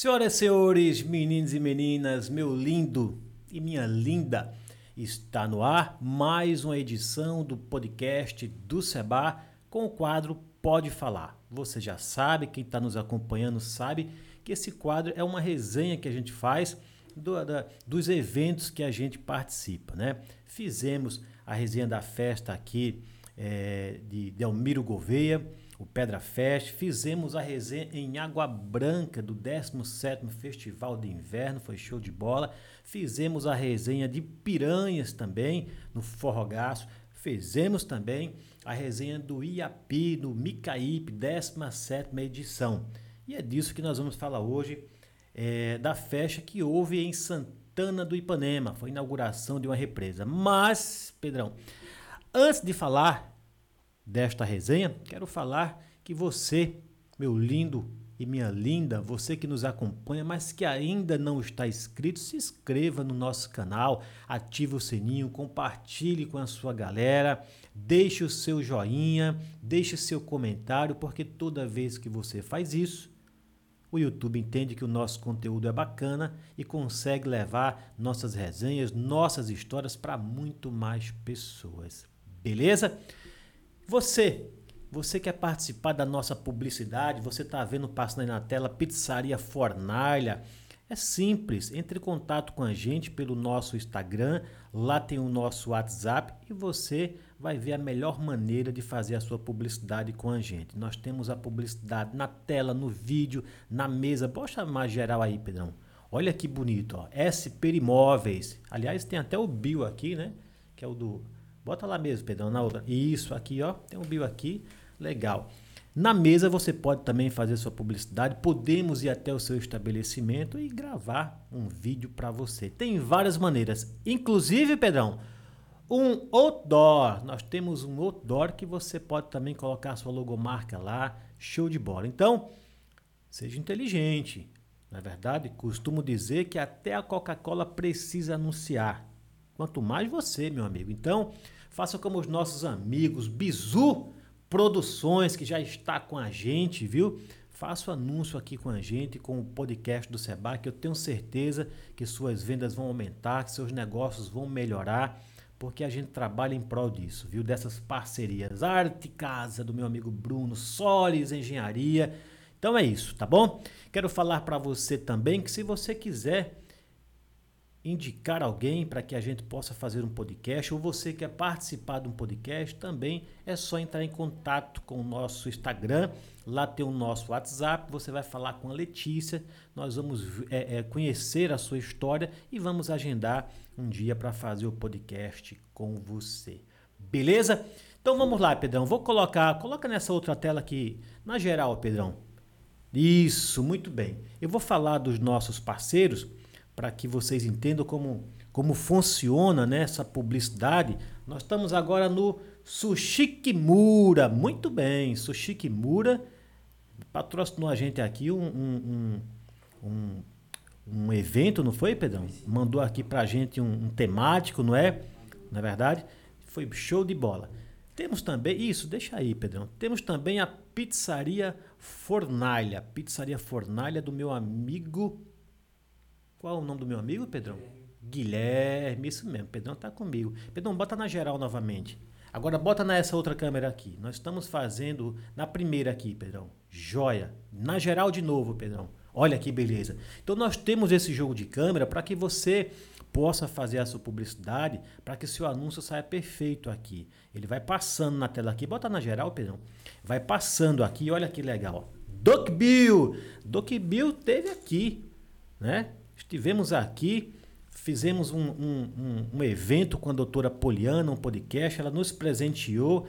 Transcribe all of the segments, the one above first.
Senhoras e senhores, meninos e meninas, meu lindo e minha linda, está no ar mais uma edição do podcast do Seba com o quadro Pode Falar. Você já sabe, quem está nos acompanhando sabe que esse quadro é uma resenha que a gente faz do, da, dos eventos que a gente participa, né? Fizemos a resenha da festa aqui é, de Delmiro Gouveia, o Pedra Fest, fizemos a resenha em Água Branca do 17º Festival de Inverno, foi show de bola. Fizemos a resenha de Piranhas também, no Forrogaço. Fizemos também a resenha do Iapi, no Micaípe, 17ª edição. E é disso que nós vamos falar hoje, é, da festa que houve em Santana do Ipanema. Foi a inauguração de uma represa. Mas, Pedrão, antes de falar desta resenha, quero falar que você, meu lindo e minha linda, você que nos acompanha, mas que ainda não está inscrito, se inscreva no nosso canal, ative o sininho, compartilhe com a sua galera, deixe o seu joinha, deixe seu comentário, porque toda vez que você faz isso, o YouTube entende que o nosso conteúdo é bacana e consegue levar nossas resenhas, nossas histórias para muito mais pessoas. Beleza? Você, você quer participar da nossa publicidade? Você está vendo passando aí na tela Pizzaria Fornalha? É simples, entre em contato com a gente pelo nosso Instagram, lá tem o nosso WhatsApp e você vai ver a melhor maneira de fazer a sua publicidade com a gente. Nós temos a publicidade na tela, no vídeo, na mesa. Poxa mais geral aí, Pedrão. Olha que bonito, ó. SP Imóveis. Aliás, tem até o bio aqui, né? Que é o do Bota lá mesmo, Pedrão, na outra. Isso, aqui, ó. Tem um bio aqui. Legal. Na mesa você pode também fazer sua publicidade. Podemos ir até o seu estabelecimento e gravar um vídeo para você. Tem várias maneiras. Inclusive, Pedrão, um outdoor. Nós temos um outdoor que você pode também colocar sua logomarca lá. Show de bola. Então, seja inteligente. Na é verdade, costumo dizer que até a Coca-Cola precisa anunciar. Quanto mais você, meu amigo. Então, faça como os nossos amigos Bizu Produções, que já está com a gente, viu? Faça o anúncio aqui com a gente, com o podcast do Seba, que eu tenho certeza que suas vendas vão aumentar, que seus negócios vão melhorar, porque a gente trabalha em prol disso, viu? Dessas parcerias. Arte Casa, do meu amigo Bruno, Solis Engenharia. Então é isso, tá bom? Quero falar para você também que se você quiser indicar alguém para que a gente possa fazer um podcast, ou você quer participar de um podcast, também é só entrar em contato com o nosso Instagram. Lá tem o nosso WhatsApp. Você vai falar com a Letícia. Nós vamos é, é, conhecer a sua história e vamos agendar um dia para fazer o podcast com você. Beleza? Então vamos lá, Pedrão. Vou colocar, coloca nessa outra tela aqui, na geral, Pedrão. Isso, muito bem. Eu vou falar dos nossos parceiros para que vocês entendam como, como funciona né, essa publicidade, nós estamos agora no Sushi Kimura. Muito bem, Sushi Kimura patrocinou a gente aqui um, um, um, um, evento, não foi, Pedrão? Mandou aqui para a gente um, um temático, não é? Na é verdade, foi show de bola. Temos também, isso, deixa aí, Pedrão. Temos também a Pizzaria Fornalha. Pizzaria Fornalha do meu amigo qual o nome do meu amigo, Pedrão? Guilherme, isso mesmo. Pedrão tá comigo. Pedrão, bota na geral novamente. Agora bota nessa outra câmera aqui. Nós estamos fazendo na primeira aqui, Pedrão. Joia. Na geral de novo, Pedrão. Olha que beleza. Então nós temos esse jogo de câmera para que você possa fazer a sua publicidade, para que seu anúncio saia perfeito aqui. Ele vai passando na tela aqui. Bota na geral, Pedrão. Vai passando aqui. Olha que legal. Doc Bill. Doc Bill teve aqui, né? Estivemos aqui, fizemos um, um, um, um evento com a doutora Poliana, um podcast. Ela nos presenteou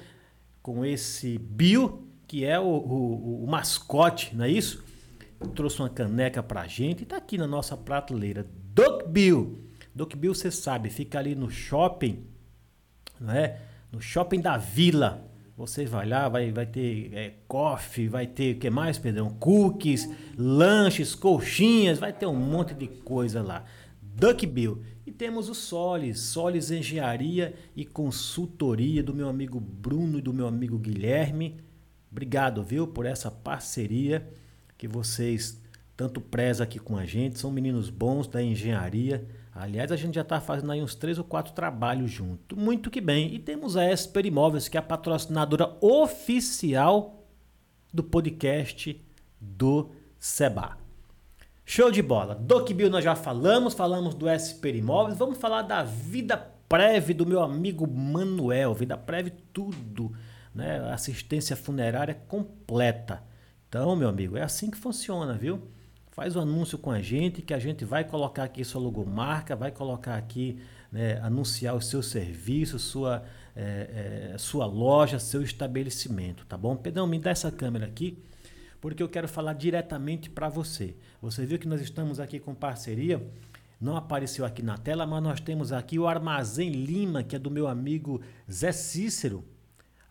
com esse Bill, que é o, o, o mascote, não é isso? Trouxe uma caneca pra gente e tá aqui na nossa prateleira. Doc Bill. Doc Bill, você sabe, fica ali no shopping, não é? No shopping da Vila. Você vai lá, vai, vai ter é, coffee, vai ter o que mais, Pedrão? Cookies, lanches, coxinhas, vai ter um monte de coisa lá. Duck Bill. E temos o Solis, Solis Engenharia e Consultoria do meu amigo Bruno e do meu amigo Guilherme. Obrigado, viu, por essa parceria que vocês tanto preza aqui com a gente, são meninos bons da engenharia. Aliás, a gente já está fazendo aí uns três ou quatro trabalhos junto. Muito que bem. E temos a Esper Imóveis, que é a patrocinadora oficial do podcast do Seba. Show de bola. DocBill nós já falamos, falamos do Esper Imóveis. Vamos falar da vida prévia do meu amigo Manuel. Vida prévia tudo, né? Assistência funerária completa. Então, meu amigo, é assim que funciona, viu? Faz o um anúncio com a gente que a gente vai colocar aqui sua logomarca, vai colocar aqui, né, anunciar o seu serviço, sua, é, é, sua loja, seu estabelecimento, tá bom? Pedrão, me dá essa câmera aqui, porque eu quero falar diretamente para você. Você viu que nós estamos aqui com parceria, não apareceu aqui na tela, mas nós temos aqui o Armazém Lima, que é do meu amigo Zé Cícero.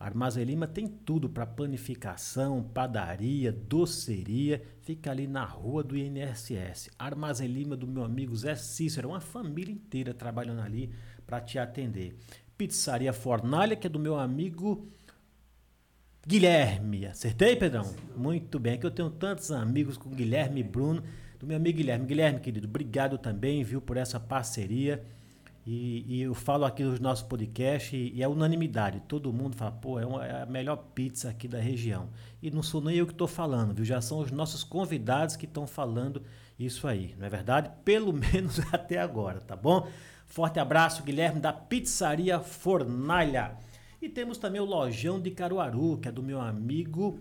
Armazém Lima tem tudo para panificação, padaria, doceria. Fica ali na rua do INSS. Armazém Lima do meu amigo Zé Cícero. Uma família inteira trabalhando ali para te atender. Pizzaria Fornalha, que é do meu amigo Guilherme. Acertei, Pedrão? Muito bem. Aqui eu tenho tantos amigos com Guilherme e Bruno. Do meu amigo Guilherme. Guilherme, querido, obrigado também, viu, por essa parceria. E, e, eu falo aqui nos nossos podcasts e, e é unanimidade. Todo mundo fala, pô, é, uma, é, a melhor pizza aqui da região. E não sou nem eu que estou falando, viu? Já são os nossos convidados que estão falando isso aí, não é verdade? Pelo menos até agora, tá bom? Forte abraço, Guilherme, da Pizzaria Fornalha. E temos também o Lojão de Caruaru, que é do meu amigo.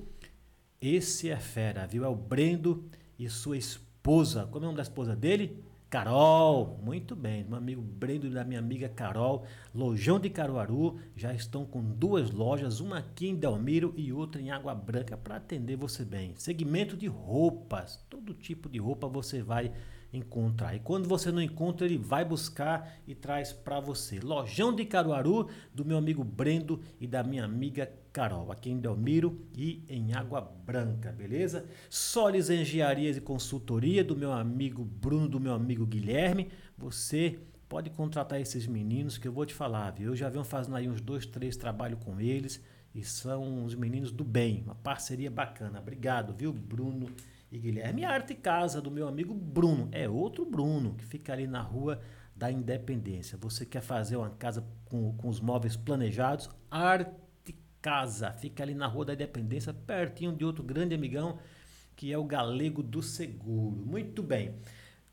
Esse é fera, viu? É o Brendo e sua esposa. Como é o nome da esposa dele? Carol, muito bem. Meu amigo Brendo e da minha amiga Carol, Lojão de Caruaru, já estão com duas lojas, uma aqui em Delmiro e outra em Água Branca, para atender você bem. Segmento de roupas, todo tipo de roupa você vai encontrar. E quando você não encontra, ele vai buscar e traz para você. Lojão de Caruaru, do meu amigo Brendo e da minha amiga Carol, aqui em Delmiro e em Água Branca, beleza? Solis Engenharias e Consultoria, do meu amigo Bruno, do meu amigo Guilherme. Você pode contratar esses meninos que eu vou te falar, viu? Eu já venho fazendo aí uns dois, três trabalhos com eles e são uns meninos do bem, uma parceria bacana. Obrigado, viu, Bruno e Guilherme. Arte Casa, do meu amigo Bruno. É outro Bruno, que fica ali na rua da Independência. Você quer fazer uma casa com, com os móveis planejados? Arte Casa, fica ali na rua da Independência, pertinho de outro grande amigão, que é o Galego do Seguro. Muito bem.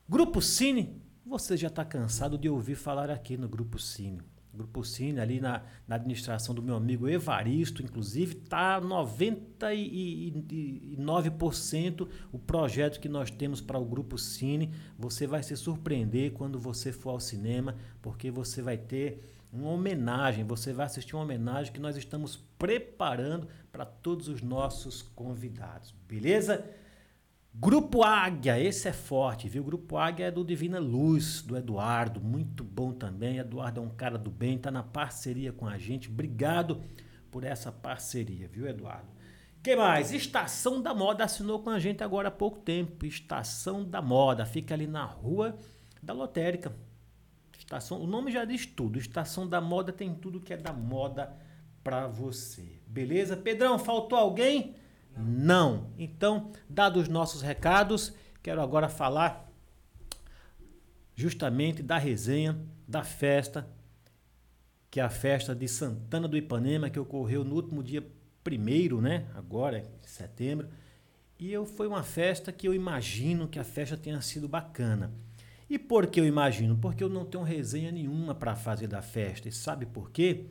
Grupo Cine, você já está cansado de ouvir falar aqui no Grupo Cine. Grupo Cine, ali na, na administração do meu amigo Evaristo, inclusive, está 99% o projeto que nós temos para o Grupo Cine. Você vai se surpreender quando você for ao cinema, porque você vai ter uma homenagem, você vai assistir uma homenagem que nós estamos preparando para todos os nossos convidados, beleza? Grupo Águia, esse é forte, viu? Grupo Águia é do Divina Luz, do Eduardo, muito bom também. Eduardo é um cara do bem, tá na parceria com a gente. Obrigado por essa parceria, viu, Eduardo? que mais? Estação da Moda assinou com a gente agora há pouco tempo. Estação da Moda, fica ali na rua da Lotérica. Estação, o nome já diz tudo. Estação da Moda tem tudo que é da moda para você. Beleza? Pedrão, faltou alguém? Não. Então, dados os nossos recados, quero agora falar justamente da resenha, da festa, que é a festa de Santana do Ipanema, que ocorreu no último dia primeiro, né? Agora, em setembro. E eu, foi uma festa que eu imagino que a festa tenha sido bacana. E por que eu imagino? Porque eu não tenho resenha nenhuma para fazer da festa. E sabe por quê?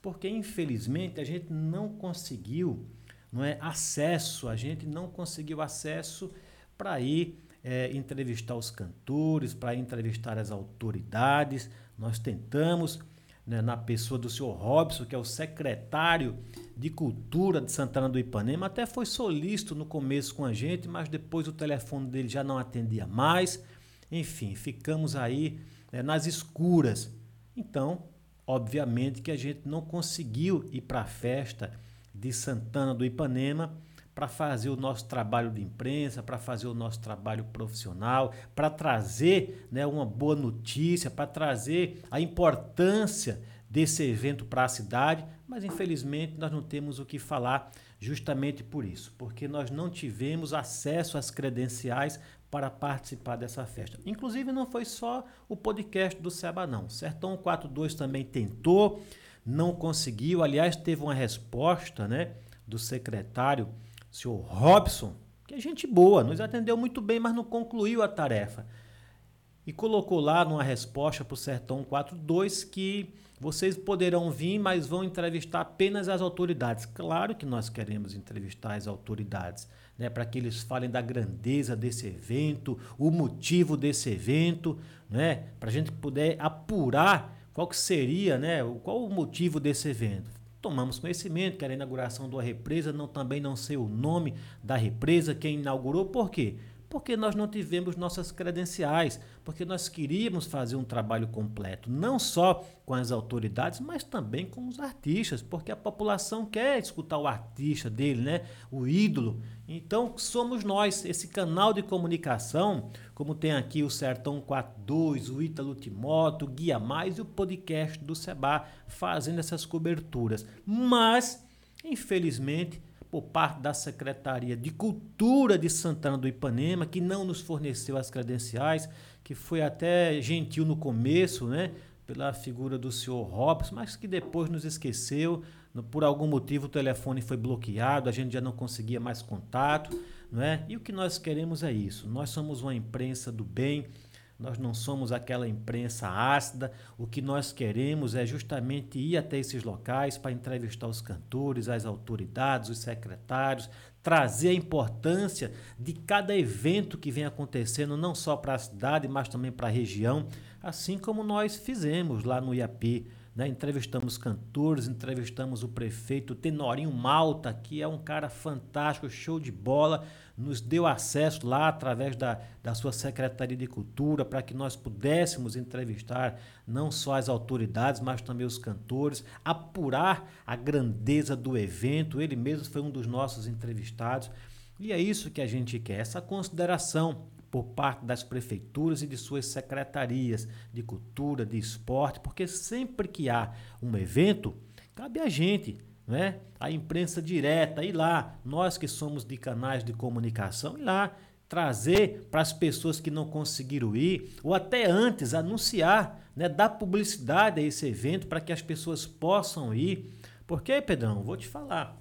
Porque infelizmente a gente não conseguiu não é acesso, a gente não conseguiu acesso para ir é, entrevistar os cantores, para entrevistar as autoridades. Nós tentamos, né, na pessoa do senhor Robson, que é o secretário de Cultura de Santana do Ipanema, até foi solícito no começo com a gente, mas depois o telefone dele já não atendia mais. Enfim, ficamos aí né, nas escuras. Então, obviamente que a gente não conseguiu ir para a festa de Santana do Ipanema para fazer o nosso trabalho de imprensa, para fazer o nosso trabalho profissional, para trazer né, uma boa notícia, para trazer a importância desse evento para a cidade, mas infelizmente nós não temos o que falar justamente por isso, porque nós não tivemos acesso às credenciais para participar dessa festa. Inclusive, não foi só o podcast do Seba, não. Sertão 42 também tentou, não conseguiu. Aliás, teve uma resposta né, do secretário, senhor Robson, que é gente boa, nos atendeu muito bem, mas não concluiu a tarefa. E colocou lá numa resposta para o Sertão 42 que vocês poderão vir, mas vão entrevistar apenas as autoridades. Claro que nós queremos entrevistar as autoridades, né, para que eles falem da grandeza desse evento, o motivo desse evento, né, para a gente poder apurar qual que seria, né, qual o motivo desse evento. Tomamos conhecimento que era a inauguração de uma represa, não, também não sei o nome da represa, quem inaugurou, por quê? Porque nós não tivemos nossas credenciais, porque nós queríamos fazer um trabalho completo, não só com as autoridades, mas também com os artistas, porque a população quer escutar o artista dele, né? o ídolo. Então, somos nós, esse canal de comunicação, como tem aqui o Sertão 42, o Ítalo Timóteo, o Guia Mais e o podcast do Seba, fazendo essas coberturas. Mas, infelizmente, por parte da Secretaria de Cultura de Santana do Ipanema, que não nos forneceu as credenciais, que foi até gentil no começo, né? Pela figura do senhor Robson, mas que depois nos esqueceu. Por algum motivo o telefone foi bloqueado, a gente já não conseguia mais contato, não é? E o que nós queremos é isso. Nós somos uma imprensa do bem, nós não somos aquela imprensa ácida. O que nós queremos é justamente ir até esses locais para entrevistar os cantores, as autoridades, os secretários, trazer a importância de cada evento que vem acontecendo, não só para a cidade, mas também para a região, assim como nós fizemos lá no IAP. Né? Entrevistamos cantores, entrevistamos o prefeito Tenorinho Malta, que é um cara fantástico, show de bola, nos deu acesso lá através da, da sua Secretaria de Cultura para que nós pudéssemos entrevistar não só as autoridades, mas também os cantores, apurar a grandeza do evento. Ele mesmo foi um dos nossos entrevistados. E é isso que a gente quer, essa consideração por parte das prefeituras e de suas secretarias de cultura, de esporte, porque sempre que há um evento, cabe a gente, né? a imprensa direta, ir lá, nós que somos de canais de comunicação, ir lá trazer para as pessoas que não conseguiram ir, ou até antes anunciar, né, dar publicidade a esse evento para que as pessoas possam ir. Porque, Pedrão, vou te falar,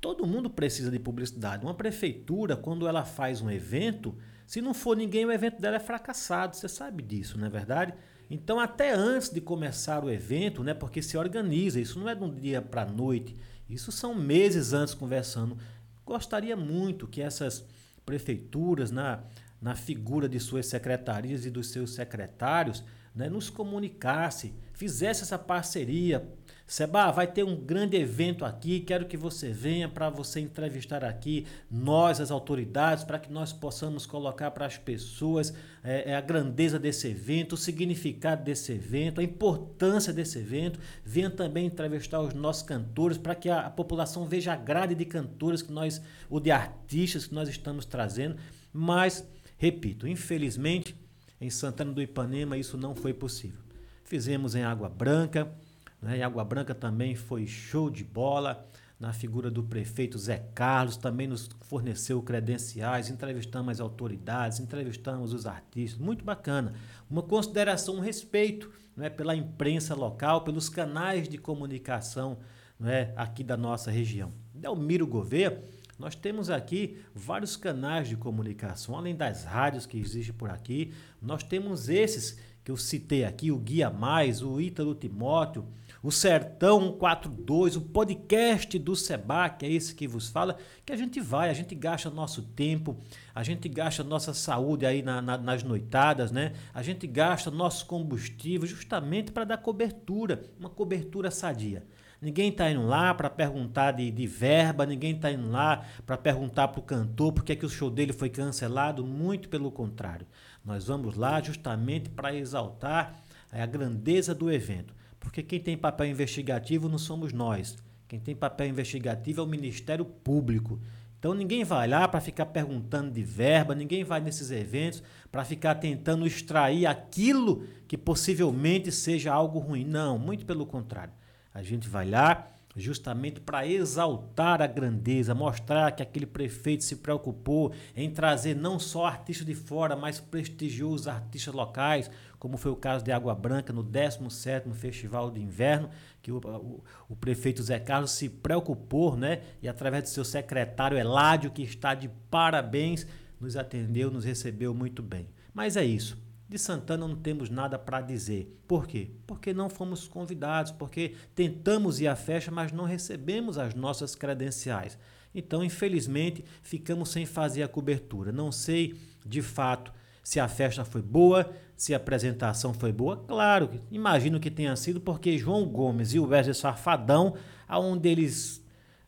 Todo mundo precisa de publicidade. Uma prefeitura, quando ela faz um evento, se não for ninguém, o evento dela é fracassado. Você sabe disso, não é verdade? Então, até antes de começar o evento, né, porque se organiza, isso não é de um dia para a noite, isso são meses antes conversando. Gostaria muito que essas prefeituras, na, na figura de suas secretarias e dos seus secretários, né, nos comunicasse, fizesse essa parceria, Seba, vai ter um grande evento aqui, quero que você venha para você entrevistar aqui nós, as autoridades, para que nós possamos colocar para as pessoas é, a grandeza desse evento, o significado desse evento, a importância desse evento. Venha também entrevistar os nossos cantores para que a, a população veja a grade de cantores que nós, ou de artistas que nós estamos trazendo. Mas, repito, infelizmente, em Santana do Ipanema isso não foi possível. Fizemos em Água Branca, né? Água Branca também foi show de bola. Na figura do prefeito Zé Carlos, também nos forneceu credenciais, entrevistamos as autoridades, entrevistamos os artistas, muito bacana. Uma consideração, um respeito né, pela imprensa local, pelos canais de comunicação né, aqui da nossa região. Delmiro Gouveia, nós temos aqui vários canais de comunicação, além das rádios que existem por aqui, nós temos esses que eu citei aqui, o Guia Mais, o Ítalo Timóteo, o Sertão 142, o podcast do Seba, que é esse que vos fala, que a gente vai, a gente gasta nosso tempo, a gente gasta nossa saúde aí na, na, nas noitadas, né? A gente gasta nosso combustível justamente para dar cobertura, uma cobertura sadia. Ninguém está indo lá para perguntar de, de, verba, ninguém está indo lá para perguntar para o cantor por que, é que o show dele foi cancelado, muito pelo contrário. Nós vamos lá justamente para exaltar a grandeza do evento. Porque quem tem papel investigativo não somos nós. Quem tem papel investigativo é o Ministério Público. Então ninguém vai lá para ficar perguntando de verba, ninguém vai nesses eventos para ficar tentando extrair aquilo que possivelmente seja algo ruim. Não, muito pelo contrário. A gente vai lá, justamente para exaltar a grandeza, mostrar que aquele prefeito se preocupou em trazer não só artistas de fora, mas prestigiou os artistas locais, como foi o caso de Água Branca no 17º Festival de Inverno, que o, o, o, prefeito Zé Carlos se preocupou, né? E através do seu secretário Eládio, que está de parabéns, nos atendeu, nos recebeu muito bem. Mas é isso. De Santana não temos nada para dizer. Por quê? Porque não fomos convidados, porque tentamos ir à festa, mas não recebemos as nossas credenciais. Então, infelizmente, ficamos sem fazer a cobertura. Não sei, de fato, se a festa foi boa, se a apresentação foi boa. Claro, imagino que tenha sido porque João Gomes e o Wesley Safadão, aonde eles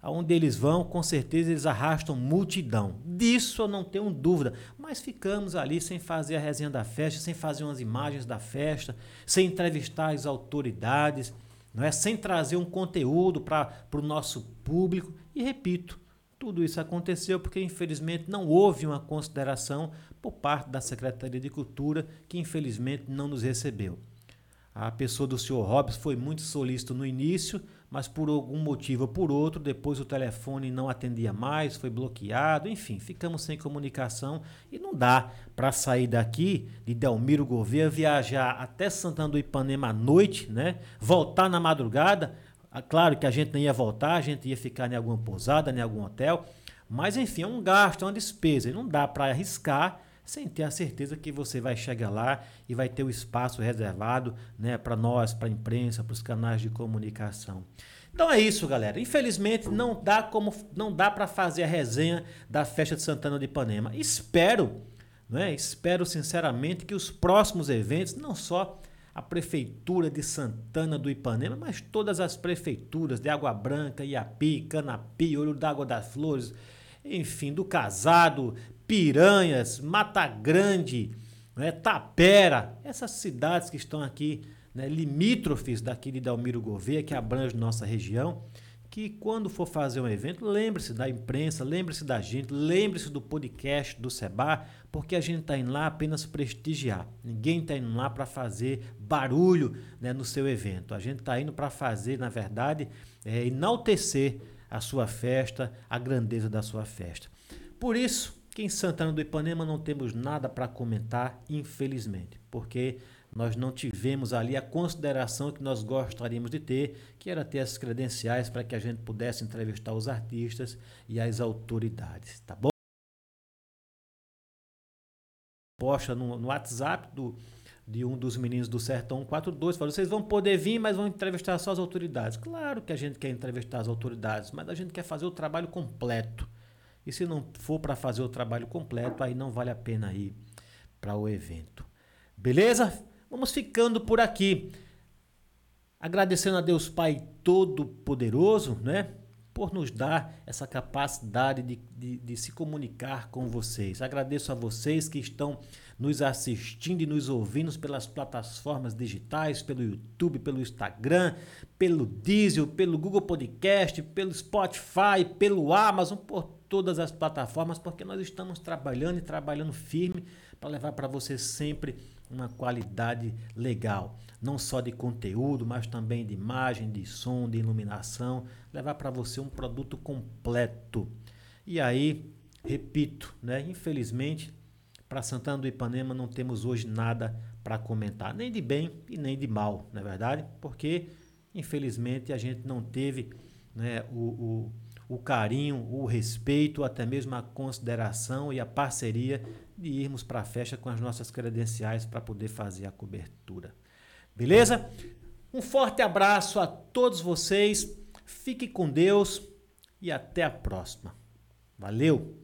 aonde eles vão, com certeza eles arrastam multidão. Disso eu não tenho dúvida. Mas ficamos ali sem fazer a resenha da festa, sem fazer umas imagens da festa, sem entrevistar as autoridades, não é? sem trazer um conteúdo para o nosso público. E repito, tudo isso aconteceu porque, infelizmente, não houve uma consideração por parte da Secretaria de Cultura, que infelizmente não nos recebeu. A pessoa do senhor Robson foi muito solícito no início, mas por algum motivo ou por outro, depois o telefone não atendia mais, foi bloqueado, enfim, ficamos sem comunicação e não dá para sair daqui de Delmiro Gouveia, viajar até Santana do Ipanema à noite, né? Voltar na madrugada. Ah, claro que a gente não ia voltar, a gente ia ficar em alguma pousada, em algum hotel, mas enfim, é um gasto, é uma despesa, e não dá para arriscar sem ter a certeza que você vai chegar lá e vai ter o espaço reservado né, para nós, para a imprensa, para os canais de comunicação. Então é isso, galera. Infelizmente não dá como não dá para fazer a resenha da festa de Santana de Ipanema. Espero, né? Espero sinceramente que os próximos eventos, não só a prefeitura de Santana do Ipanema, mas todas as prefeituras de Água Branca, Iapi, Canapi, Olho d'Água das Flores, enfim, do Casado, Piranhas, Mata Grande, né, Tapera, essas cidades que estão aqui, né, limítrofes daqui de Dalmiro Gouveia, que abrange nossa região, que quando for fazer um evento, lembre-se da imprensa, lembre-se da gente, lembre-se do podcast do Seba, porque a gente está indo lá apenas prestigiar. Ninguém está indo lá para fazer barulho né, no seu evento. A gente está indo para fazer, na verdade, é, enaltecer a sua festa, a grandeza da sua festa. Por isso, que em Santana do Ipanema não temos nada para comentar, infelizmente, porque nós não tivemos ali a consideração que nós gostaríamos de ter, que era ter as credenciais para que a gente pudesse entrevistar os artistas e as autoridades, tá bom? Posta no, no WhatsApp do, de um dos meninos do Sertão 42, falou: vocês vão poder vir, mas vão entrevistar só as autoridades. Claro que a gente quer entrevistar as autoridades, mas a gente quer fazer o trabalho completo. E se não for para fazer o trabalho completo, aí não vale a pena ir para o evento. Beleza? Vamos ficando por aqui. Agradecendo a Deus Pai Todo-Poderoso, né? Por nos dar essa capacidade de, de, de, se comunicar com vocês. Agradeço a vocês que estão nos assistindo e nos ouvindo pelas plataformas digitais, pelo YouTube, pelo Instagram, pelo Diesel, pelo Google Podcast, pelo Spotify, pelo Amazon, por todas as plataformas, porque nós estamos trabalhando e trabalhando firme para levar para você sempre uma qualidade legal, não só de conteúdo, mas também de imagem, de som, de iluminação, levar para você um produto completo. E aí, repito, né, infelizmente, para Santana do Ipanema não temos hoje nada para comentar, nem de bem e nem de mal, não é verdade? Porque infelizmente a gente não teve né, o, o o carinho, o respeito, até mesmo a consideração e a parceria de irmos para a festa com as nossas credenciais para poder fazer a cobertura. Beleza? Um forte abraço a todos vocês, fique com Deus e até a próxima. Valeu!